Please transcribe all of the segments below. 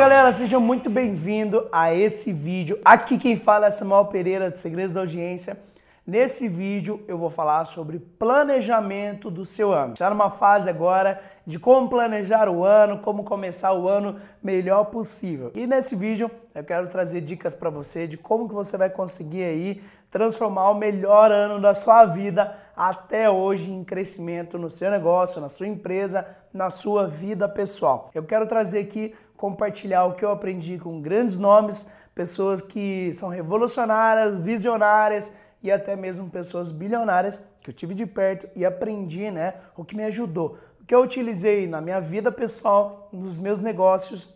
galera, seja muito bem-vindo a esse vídeo. Aqui quem fala é Samuel Pereira, de Segredos da Audiência. Nesse vídeo eu vou falar sobre planejamento do seu ano. Está numa fase agora de como planejar o ano, como começar o ano melhor possível. E nesse vídeo eu quero trazer dicas para você de como que você vai conseguir aí transformar o melhor ano da sua vida até hoje em crescimento no seu negócio, na sua empresa, na sua vida pessoal. Eu quero trazer aqui compartilhar o que eu aprendi com grandes nomes, pessoas que são revolucionárias, visionárias e até mesmo pessoas bilionárias que eu tive de perto e aprendi, né, o que me ajudou, o que eu utilizei na minha vida pessoal, nos meus negócios,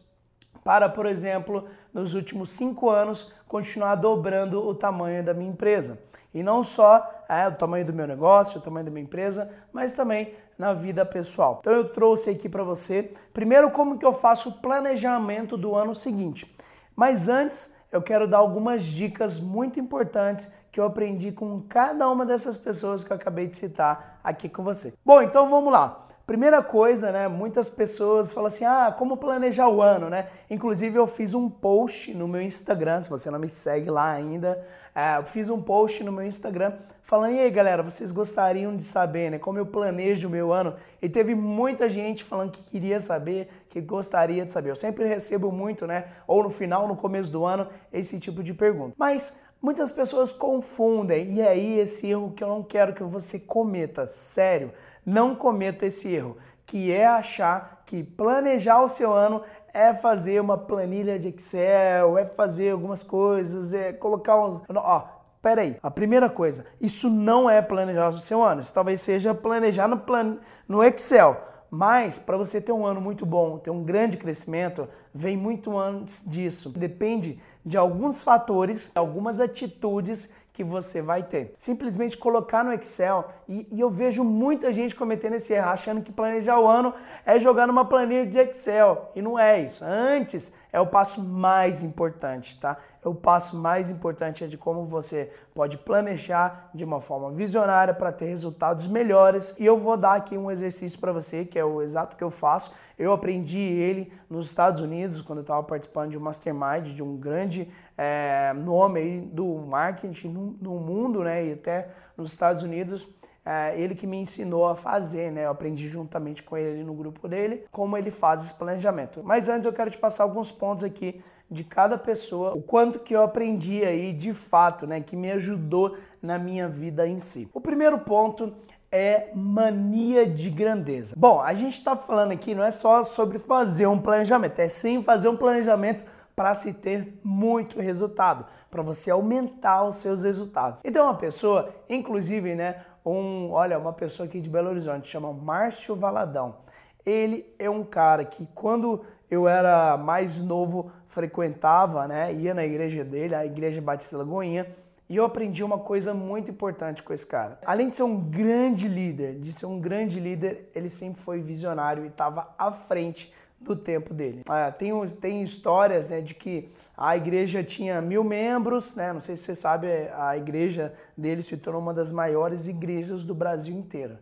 para, por exemplo, nos últimos cinco anos, continuar dobrando o tamanho da minha empresa. E não só é, o tamanho do meu negócio, o tamanho da minha empresa, mas também na vida pessoal. Então eu trouxe aqui para você, primeiro como que eu faço o planejamento do ano seguinte. Mas antes, eu quero dar algumas dicas muito importantes que eu aprendi com cada uma dessas pessoas que eu acabei de citar aqui com você. Bom, então vamos lá. Primeira coisa, né? Muitas pessoas falam assim: ah, como planejar o ano, né? Inclusive, eu fiz um post no meu Instagram, se você não me segue lá ainda, é, eu fiz um post no meu Instagram falando: e aí, galera, vocês gostariam de saber, né? Como eu planejo o meu ano? E teve muita gente falando que queria saber, que gostaria de saber. Eu sempre recebo muito, né? Ou no final, no começo do ano, esse tipo de pergunta. Mas muitas pessoas confundem, e é aí esse erro que eu não quero que você cometa, sério não cometa esse erro, que é achar que planejar o seu ano é fazer uma planilha de Excel, é fazer algumas coisas, é colocar uns. Ó, peraí. A primeira coisa, isso não é planejar o seu ano. Isso talvez seja planejar no, plan... no Excel. Mas para você ter um ano muito bom, ter um grande crescimento, vem muito antes disso. Depende de alguns fatores, algumas atitudes que você vai ter. Simplesmente colocar no Excel, e, e, eu vejo muita gente cometendo esse erro, achando que planejar o ano é jogar numa planilha de Excel. E não é isso. Antes é o passo mais importante, tá? É o passo mais importante é de como você pode planejar de uma forma visionária para ter resultados melhores. E eu vou dar aqui um exercício para você, que é o exato que eu faço. Eu aprendi ele nos Estados Unidos, quando eu estava participando de um mastermind de um grande é, nome aí do marketing no, no, mundo, né? E até nos Estados Unidos. É, ele que me ensinou a fazer, né? Eu aprendi juntamente com ele no grupo dele como ele faz esse planejamento. Mas antes eu quero te passar alguns pontos aqui de cada pessoa, o quanto que eu aprendi aí de fato, né? Que me ajudou na minha vida em si. O primeiro ponto é mania de grandeza. Bom, a gente está falando aqui não é só sobre fazer um planejamento, é sim fazer um planejamento para se ter muito resultado, para você aumentar os seus resultados. Então uma pessoa, inclusive, né, um, olha, uma pessoa aqui de Belo Horizonte, chama Márcio Valadão. Ele é um cara que quando eu era mais novo frequentava, né, ia na igreja dele, a igreja Batista Lagoinha, e eu aprendi uma coisa muito importante com esse cara. Além de ser um grande líder, de ser um grande líder, ele sempre foi visionário e estava à frente do tempo dele. Ah, tem, tem histórias né, de que a igreja tinha mil membros, né? Não sei se você sabe, a igreja dele se tornou uma das maiores igrejas do Brasil inteiro.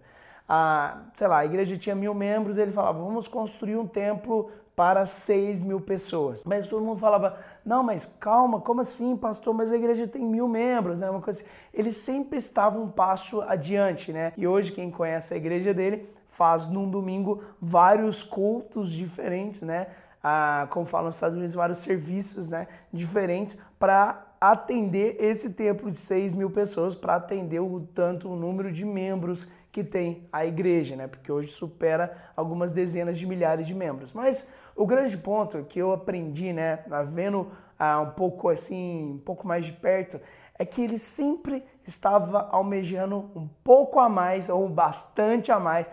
Ah, sei lá, a igreja tinha mil membros, ele falava, vamos construir um templo para 6 mil pessoas. Mas todo mundo falava, não, mas calma, como assim, pastor? Mas a igreja tem mil membros, né? Uma coisa assim. Ele sempre estava um passo adiante, né? E hoje, quem conhece a igreja dele, faz num domingo vários cultos diferentes, né? Ah, como falam nos Estados Unidos, vários serviços né, diferentes para atender esse templo de 6 mil pessoas, para atender o tanto o número de membros que tem a igreja, né? Porque hoje supera algumas dezenas de milhares de membros. Mas o grande ponto que eu aprendi, né, vendo ah, um pouco assim, um pouco mais de perto, é que ele sempre estava almejando um pouco a mais ou bastante a mais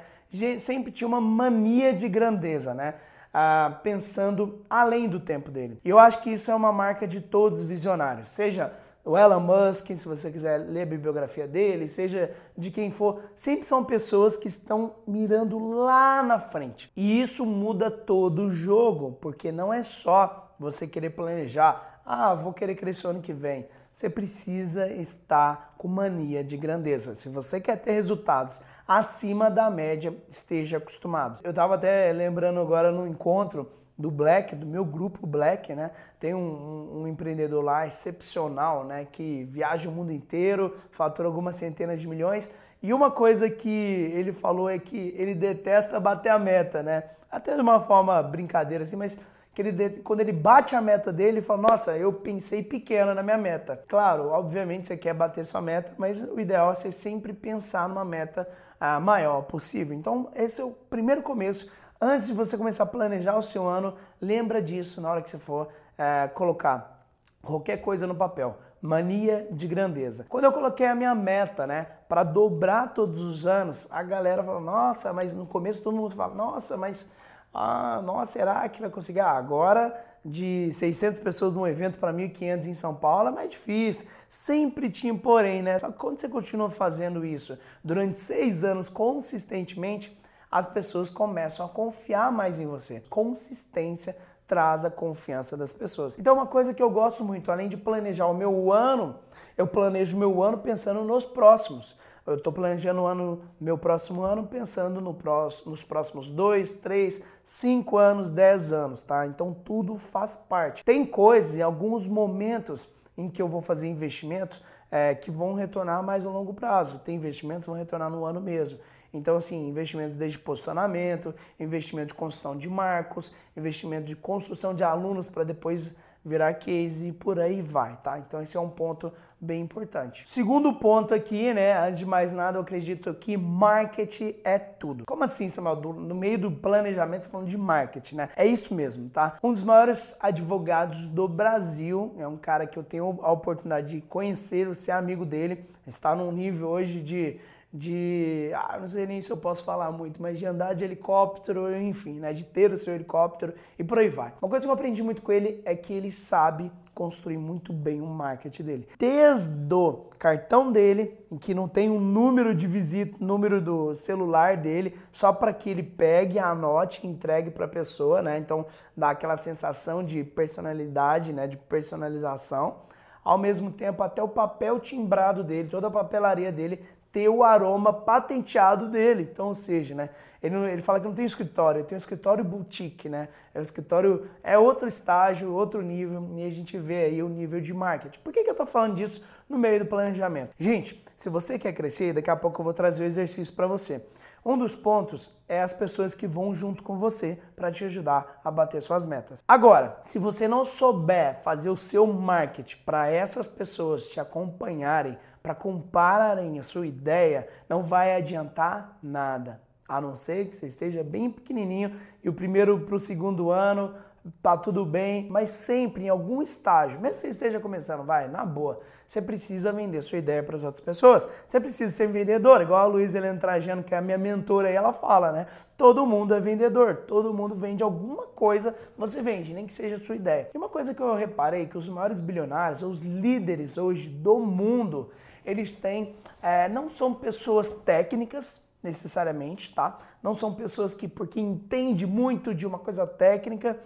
sempre tinha uma mania de grandeza, né? Ah, pensando além do tempo dele. E eu acho que isso é uma marca de todos os visionários, seja o Elon Musk, se você quiser ler a bibliografia dele, seja de quem for, sempre são pessoas que estão mirando lá na frente. E isso muda todo o jogo, porque não é só você querer planejar, ah, vou querer crescer ano que vem. Você precisa estar com mania de grandeza. Se você quer ter resultados acima da média, esteja acostumado. Eu estava até lembrando agora no encontro do Black, do meu grupo Black, né? Tem um, um, um, empreendedor lá excepcional, né? Que viaja o mundo inteiro, fatura algumas centenas de milhões. E uma coisa que ele falou é que ele detesta bater a meta, né? Até de uma forma brincadeira assim, mas que ele, quando ele bate a meta dele, ele fala: Nossa, eu pensei pequena na minha meta. Claro, obviamente você quer bater sua meta, mas o ideal é você sempre pensar numa meta a ah, maior possível. Então, esse é o primeiro começo Antes de você começar a planejar o seu ano, lembra disso na hora que você for é, colocar qualquer coisa no papel. Mania de grandeza. Quando eu coloquei a minha meta, né, para dobrar todos os anos, a galera falou: "Nossa, mas no começo todo mundo fala: "Nossa, mas ah, nossa, será que vai conseguir? Ah, agora de 600 pessoas num evento para 1.500 em São Paulo é mais difícil. Sempre tinha porém, né? Só que quando você continua fazendo isso durante seis anos consistentemente, as pessoas começam a confiar mais em você. Consistência traz a confiança das pessoas. Então, uma coisa que eu gosto muito, além de planejar o meu ano, eu planejo meu ano pensando nos próximos. Eu estou planejando o ano, meu próximo ano pensando no próximo, nos próximos dois, três, cinco anos, dez anos, tá? Então tudo faz parte. Tem coisas, em alguns momentos em que eu vou fazer investimentos é, que vão retornar mais a longo prazo. Tem investimentos que vão retornar no ano mesmo. Então, assim, investimentos desde posicionamento, investimento de construção de marcos, investimento de construção de alunos para depois virar case e por aí vai, tá? Então esse é um ponto bem importante. Segundo ponto aqui, né, antes de mais nada, eu acredito que marketing é tudo. Como assim, Samuel? No meio do planejamento, você tá falando de marketing, né? É isso mesmo, tá? Um dos maiores advogados do Brasil, é um cara que eu tenho a oportunidade de conhecer, ser amigo dele, está num nível hoje de de, ah, não sei nem se eu posso falar muito, mas de andar de helicóptero, enfim, né, de ter o seu helicóptero e por aí vai. Uma coisa que eu aprendi muito com ele é que ele sabe construir muito bem o marketing dele. Desde o cartão dele, em que não tem um número de visita, número do celular dele, só para que ele pegue, anote e entregue para a pessoa, né? Então dá aquela sensação de personalidade, né, de personalização ao mesmo tempo até o papel timbrado dele, toda a papelaria dele ter o aroma patenteado dele. Então, ou seja, né? Ele, ele fala que não tem escritório, tem um escritório boutique, né? É um escritório, é outro estágio, outro nível, e a gente vê aí o nível de marketing. Por que, que eu tô falando disso no meio do planejamento? Gente, se você quer crescer, daqui a pouco eu vou trazer o exercício para você. Um dos pontos é as pessoas que vão junto com você para te ajudar a bater suas metas. Agora, se você não souber fazer o seu marketing para essas pessoas te acompanharem, para compararem a sua ideia, não vai adiantar nada. A não ser que você esteja bem pequenininho e o primeiro para o segundo ano tá tudo bem, mas sempre em algum estágio, mesmo que você esteja começando, vai, na boa, você precisa vender sua ideia para as outras pessoas. Você precisa ser vendedor, igual a Luísa Helena Trajano, que é a minha mentora aí, ela fala, né? Todo mundo é vendedor, todo mundo vende alguma coisa, você vende, nem que seja a sua ideia. E uma coisa que eu reparei que os maiores bilionários, os líderes hoje do mundo, eles têm, é, não são pessoas técnicas, necessariamente, tá? Não são pessoas que, porque entende muito de uma coisa técnica,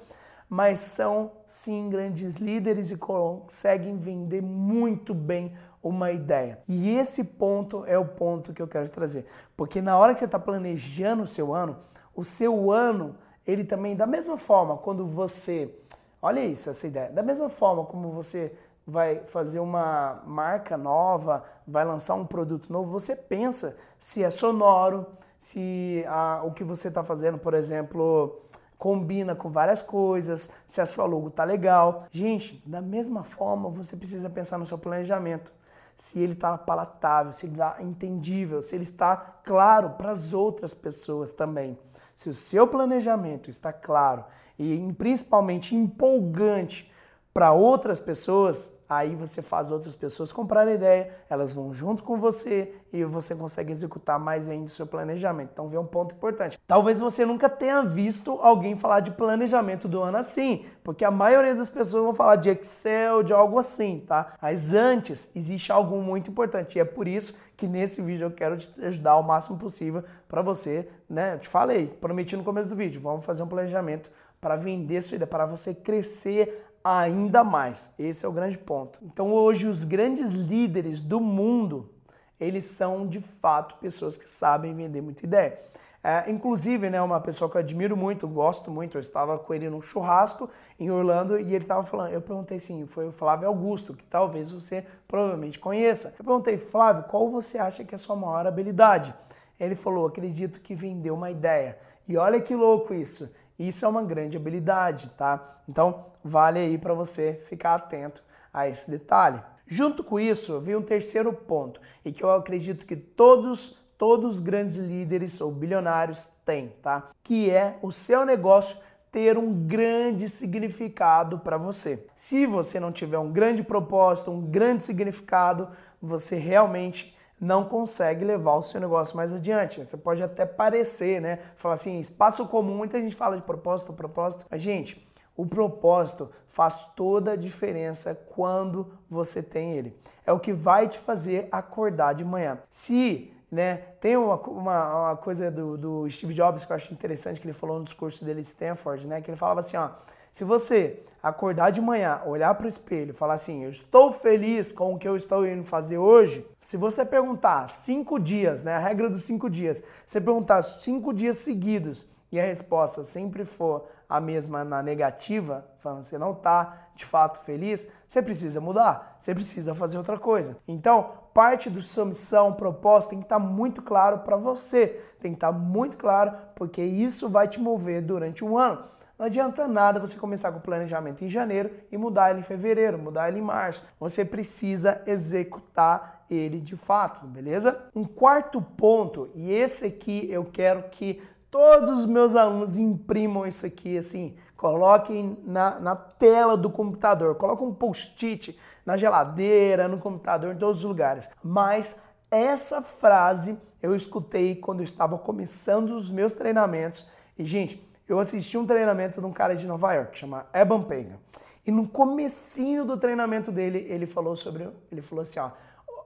mas são sim grandes líderes e conseguem vender muito bem uma ideia. E esse ponto é o ponto que eu quero trazer, porque na hora que você está planejando o seu ano, o seu ano ele também da mesma forma quando você, olha isso essa ideia, da mesma forma como você vai fazer uma marca nova, vai lançar um produto novo, você pensa se é sonoro, se a, o que você está fazendo, por exemplo, combina com várias coisas, se a sua logo tá legal. Gente, da mesma forma, você precisa pensar no seu planejamento. Se ele está palatável, se ele está entendível, se ele está claro para as outras pessoas também. Se o seu planejamento está claro e principalmente empolgante para outras pessoas, aí você faz outras pessoas comprar a ideia, elas vão junto com você e você consegue executar mais ainda o seu planejamento. Então, vê um ponto importante. Talvez você nunca tenha visto alguém falar de planejamento do ano assim, porque a maioria das pessoas vão falar de Excel, de algo assim, tá? Mas antes, existe algo muito importante e é por isso que nesse vídeo eu quero te ajudar o máximo possível para você, né? Eu te falei, prometi no começo do vídeo, vamos fazer um planejamento para vender sua ideia, para você crescer ainda mais. Esse é o grande ponto. Então hoje os grandes líderes do mundo, eles são de fato pessoas que sabem vender muita ideia. É, inclusive, né, uma pessoa que eu admiro muito, gosto muito, eu estava com ele num churrasco em Orlando e ele estava falando, eu perguntei assim, foi o Flávio Augusto, que talvez você provavelmente conheça. Eu perguntei, Flávio, qual você acha que é a sua maior habilidade? Ele falou, acredito que vendeu uma ideia. E olha que louco isso. Isso é uma grande habilidade, tá? Então, vale aí para você ficar atento a esse detalhe. Junto com isso, vem um terceiro ponto, e que eu acredito que todos todos os grandes líderes ou bilionários têm, tá? Que é o seu negócio ter um grande significado para você. Se você não tiver um grande propósito, um grande significado, você realmente não consegue levar o seu negócio mais adiante. Você pode até parecer, né? Falar assim, espaço comum, muita gente fala de propósito, propósito. Mas, gente, o propósito faz toda a diferença quando você tem ele. É o que vai te fazer acordar de manhã. Se né? Tem uma, uma, uma coisa do, do, Steve Jobs que eu acho interessante que ele falou no discurso dele em Stanford, né? Que ele falava assim, ó, se você acordar de manhã, olhar para o espelho e falar assim, eu estou feliz com o que eu estou indo fazer hoje, se você perguntar cinco dias, né? A regra dos cinco dias, você perguntar cinco dias seguidos e a resposta sempre for a mesma na negativa, falando você não está de fato feliz, você precisa mudar, você precisa fazer outra coisa. Então, parte da sua missão, propósito tem que estar tá muito claro para você, tem que estar tá muito claro porque isso vai te mover durante um ano. Não adianta nada você começar com o planejamento em janeiro e mudar ele em fevereiro, mudar ele em março. Você precisa executar ele de fato, beleza? Um quarto ponto, e esse aqui eu quero que todos os meus alunos imprimam isso aqui, assim, coloquem na, na tela do computador, coloquem um post-it na geladeira, no computador, em todos os lugares. Mas essa frase eu escutei quando eu estava começando os meus treinamentos. E, gente, eu assisti um treinamento de um cara de Nova York, chama Eban Pega. E no comecinho do treinamento dele, ele falou sobre, ele falou assim, ó,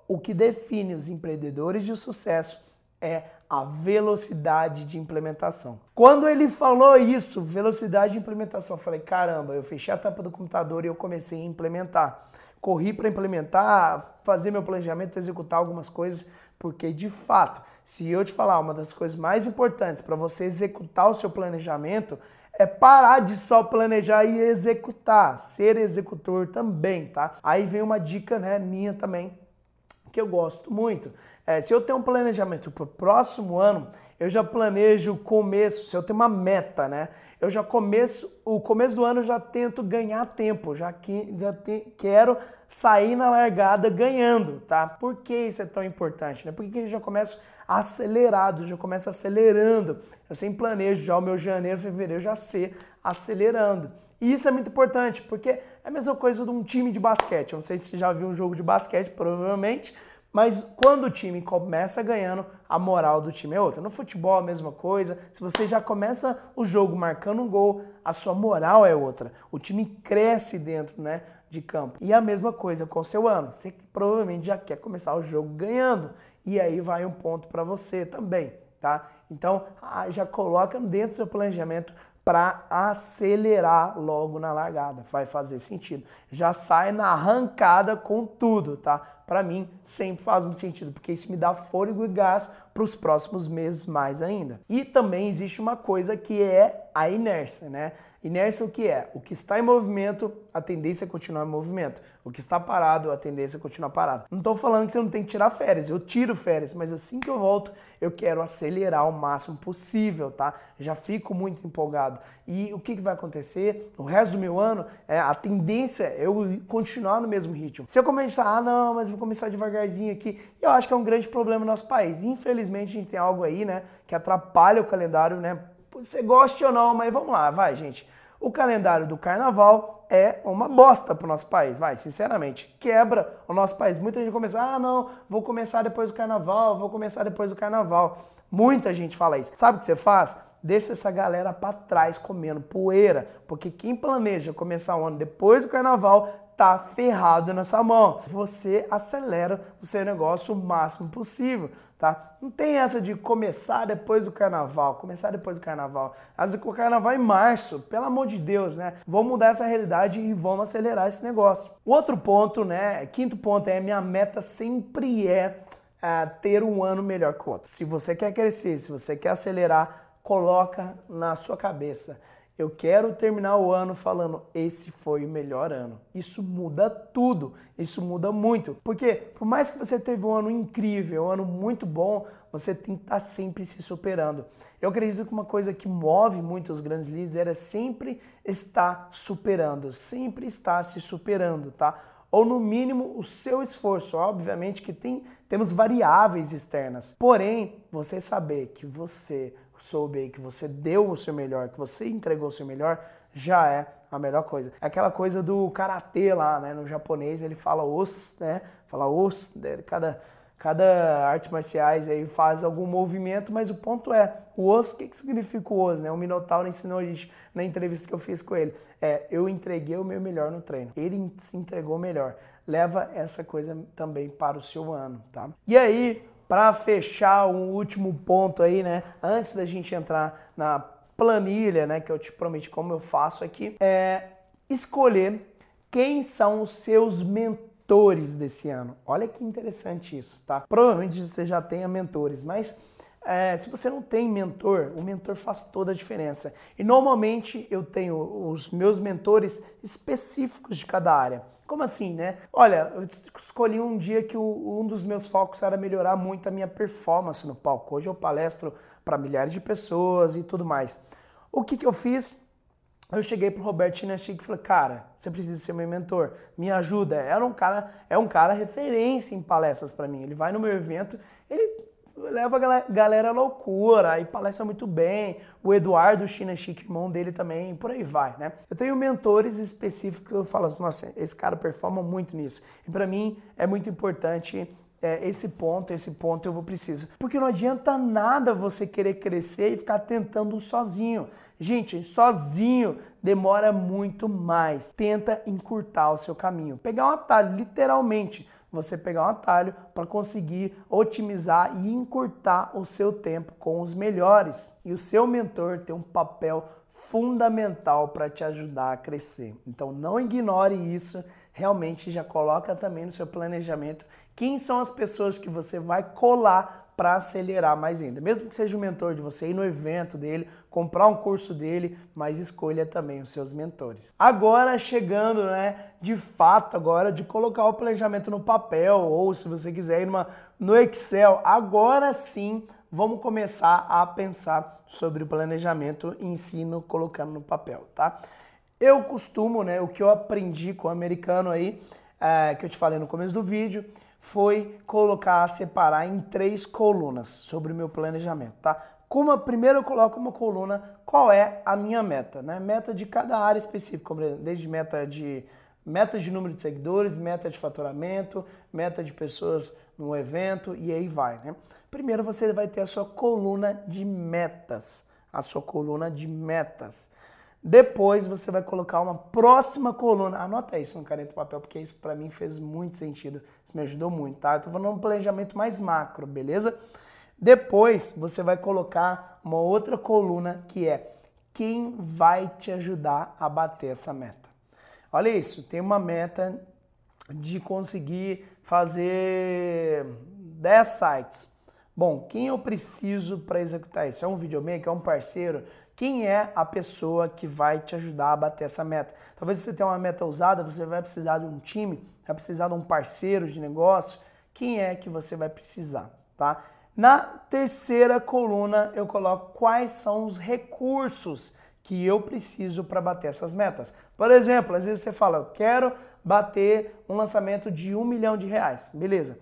o que define os empreendedores de sucesso é a velocidade de implementação. Quando ele falou isso, velocidade de implementação, eu falei, caramba, eu fechei a tampa do computador e eu comecei a implementar. Corri para implementar, fazer meu planejamento, executar algumas coisas, porque de fato, se eu te falar uma das coisas mais importantes para você executar o seu planejamento, é parar de só planejar e executar, ser executor também, tá? Aí vem uma dica, né, minha também, que eu gosto muito. É, se eu tenho um planejamento para o próximo ano, eu já planejo o começo, se eu tenho uma meta, né? Eu já começo, o começo do ano eu já tento ganhar tempo, já, que, já te, quero sair na largada ganhando, tá? Por que isso é tão importante, né? Porque eu já começo acelerado, já começo acelerando. Eu sempre planejo já o meu janeiro, fevereiro já ser acelerando. E isso é muito importante, porque é a mesma coisa de um time de basquete. Eu não sei se você já viu um jogo de basquete, provavelmente, mas quando o time começa ganhando, a moral do time é outra. No futebol a mesma coisa. Se você já começa o jogo marcando um gol, a sua moral é outra. O time cresce dentro, né, de campo. E a mesma coisa com o seu ano. Você provavelmente já quer começar o jogo ganhando. E aí vai um ponto para você também, tá? Então, ah, já coloca dentro do seu planejamento para acelerar logo na largada. Vai fazer sentido. Já sai na arrancada com tudo, tá? Para mim, sempre faz muito sentido, porque isso me dá fôlego e gás para os próximos meses mais ainda. E também existe uma coisa que é a inércia, né? Inércia o que é? O que está em movimento, a tendência é continuar em movimento. O que está parado, a tendência é continuar parado. Não estou falando que você não tem que tirar férias, eu tiro férias, mas assim que eu volto, eu quero acelerar o máximo possível, tá? Já fico muito empolgado. E o que, que vai acontecer? O resto do meu ano, é, a tendência é eu continuar no mesmo ritmo. Se eu começar, ah não, mas vou começar devagarzinho aqui, eu acho que é um grande problema no nosso país. Infelizmente a gente tem algo aí, né, que atrapalha o calendário, né? Você goste ou não, mas vamos lá, vai, gente. O calendário do carnaval é uma bosta para o nosso país, vai, sinceramente. Quebra o nosso país. Muita gente começa, ah, não, vou começar depois do carnaval, vou começar depois do carnaval. Muita gente fala isso. Sabe o que você faz? Deixa essa galera para trás comendo poeira, porque quem planeja começar o ano depois do carnaval tá ferrado nessa mão. Você acelera o seu negócio o máximo possível, tá? Não tem essa de começar depois do carnaval, começar depois do carnaval. Às vezes o carnaval é em março, pelo amor de Deus, né? Vamos mudar essa realidade e vamos acelerar esse negócio. Outro ponto, né? Quinto ponto é minha meta sempre é uh, ter um ano melhor que o outro. Se você quer crescer, se você quer acelerar, coloca na sua cabeça. Eu quero terminar o ano falando esse foi o melhor ano. Isso muda tudo, isso muda muito. Porque por mais que você teve um ano incrível, um ano muito bom, você tem que estar sempre se superando. Eu acredito que uma coisa que move muito os grandes líderes era sempre estar superando, sempre estar se superando, tá? Ou no mínimo o seu esforço. Obviamente que tem, temos variáveis externas. Porém, você saber que você soube aí que você deu o seu melhor, que você entregou o seu melhor, já é a melhor coisa. É aquela coisa do karatê lá, né? No japonês ele fala os, né? Fala os, né? cada cada artes marciais aí faz algum movimento, mas o ponto é, o os, o que, que significa o os, né? O Minotauro ensinou a gente na entrevista que eu fiz com ele. É, eu entreguei o meu melhor no treino. Ele se entregou melhor. Leva essa coisa também para o seu ano, tá? E aí, para fechar um último ponto aí, né? Antes da gente entrar na planilha, né? Que eu te prometi como eu faço aqui, é escolher quem são os seus mentores desse ano. Olha que interessante isso, tá? Provavelmente você já tenha mentores, mas é, se você não tem mentor, o mentor faz toda a diferença. E normalmente eu tenho os meus mentores específicos de cada área. Como assim, né? Olha, eu escolhi um dia que o, um dos meus focos era melhorar muito a minha performance no palco. Hoje eu palestro para milhares de pessoas e tudo mais. O que, que eu fiz? Eu cheguei pro Roberto Chinachique e falei, cara, você precisa ser meu mentor, me ajuda. Era um cara, é um cara referência em palestras para mim. Ele vai no meu evento, ele leva a galera à loucura, aí palestra muito bem. O Eduardo China Chique, irmão dele também, por aí vai, né? Eu tenho mentores específicos que eu falo assim, nossa, esse cara performa muito nisso. E para mim é muito importante é, esse ponto, esse ponto eu vou preciso. Porque não adianta nada você querer crescer e ficar tentando sozinho. Gente, sozinho demora muito mais. Tenta encurtar o seu caminho. Pegar um atalho, literalmente você pegar um atalho para conseguir otimizar e encurtar o seu tempo com os melhores. E o seu mentor tem um papel fundamental para te ajudar a crescer. Então não ignore isso, realmente já coloca também no seu planejamento quem são as pessoas que você vai colar para acelerar mais ainda. Mesmo que seja o mentor de você ir no evento dele, comprar um curso dele, mas escolha também os seus mentores. Agora chegando, né, de fato agora de colocar o planejamento no papel ou se você quiser ir numa, no Excel, agora sim vamos começar a pensar sobre o planejamento ensino colocando no papel, tá? Eu costumo, né, o que eu aprendi com o americano aí, é, que eu te falei no começo do vídeo, foi colocar, separar em três colunas sobre o meu planejamento, tá? Como a, primeiro eu coloco uma coluna, qual é a minha meta, né? Meta de cada área específica, desde meta de meta de número de seguidores, meta de faturamento, meta de pessoas no evento e aí vai, né? Primeiro você vai ter a sua coluna de metas, a sua coluna de metas. Depois você vai colocar uma próxima coluna. Anota isso no caneta e papel, porque isso para mim fez muito sentido. Isso me ajudou muito, tá? Eu tô falando um planejamento mais macro, beleza? Depois você vai colocar uma outra coluna que é quem vai te ajudar a bater essa meta. Olha isso, tem uma meta de conseguir fazer 10 sites. Bom, quem eu preciso para executar isso? É um videomaker? É um parceiro? Quem é a pessoa que vai te ajudar a bater essa meta? Talvez você tenha uma meta usada, você vai precisar de um time, vai precisar de um parceiro de negócio. Quem é que você vai precisar, tá? Na terceira coluna eu coloco quais são os recursos que eu preciso para bater essas metas. Por exemplo, às vezes você fala, eu quero bater um lançamento de um milhão de reais. Beleza.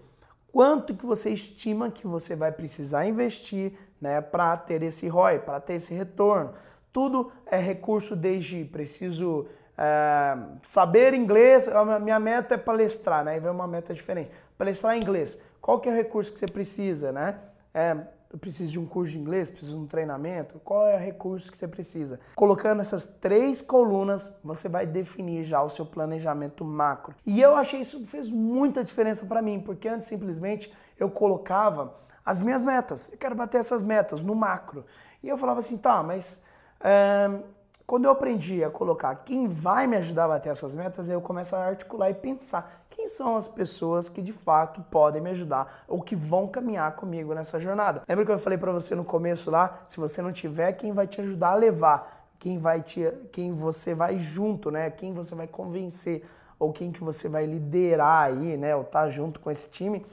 Quanto que você estima que você vai precisar investir né, para ter esse ROI, para ter esse retorno. Tudo é recurso desde preciso é, saber inglês, a minha meta é palestrar, né? E vem uma meta diferente. Palestrar em inglês. Qual que é o recurso que você precisa, né? É, eu preciso de um curso de inglês, preciso de um treinamento. Qual é o recurso que você precisa? Colocando essas três colunas, você vai definir já o seu planejamento macro. E eu achei isso fez muita diferença para mim, porque antes simplesmente eu colocava as minhas metas. Eu quero bater essas metas no macro. E eu falava assim, tá, mas é, Quando eu aprendi a colocar quem vai me ajudar a bater essas metas, eu começo a articular e pensar quem são as pessoas que de fato podem me ajudar ou que vão caminhar comigo nessa jornada. Lembra que eu falei para você no começo lá, se você não tiver, quem vai te ajudar a levar, quem vai te, quem você vai junto, né? Quem você vai convencer ou quem que você vai liderar aí, né? Ou tá junto com esse time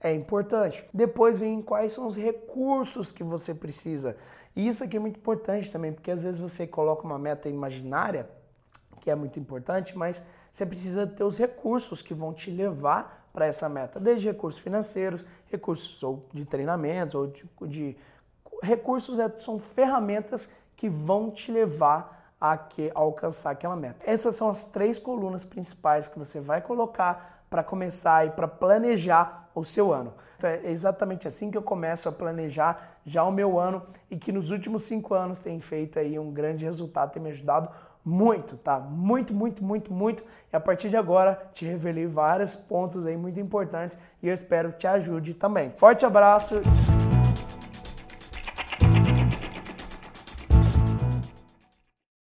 é importante. Depois vem quais são os recursos que você precisa. E isso aqui é muito importante também, porque às vezes você coloca uma meta imaginária, que é muito importante, mas você precisa ter os recursos que vão te levar para essa meta, desde recursos financeiros, recursos ou de treinamentos, ou de, de recursos é, são ferramentas que vão te levar a, que, a alcançar aquela meta. Essas são as três colunas principais que você vai colocar para começar e para planejar o seu ano. Então é exatamente assim que eu começo a planejar já o meu ano e que nos últimos cinco anos tem feito aí um grande resultado, tem me ajudado muito, tá? Muito, muito, muito, muito. E a partir de agora te revelei vários pontos aí muito importantes e eu espero que te ajude também. Forte abraço.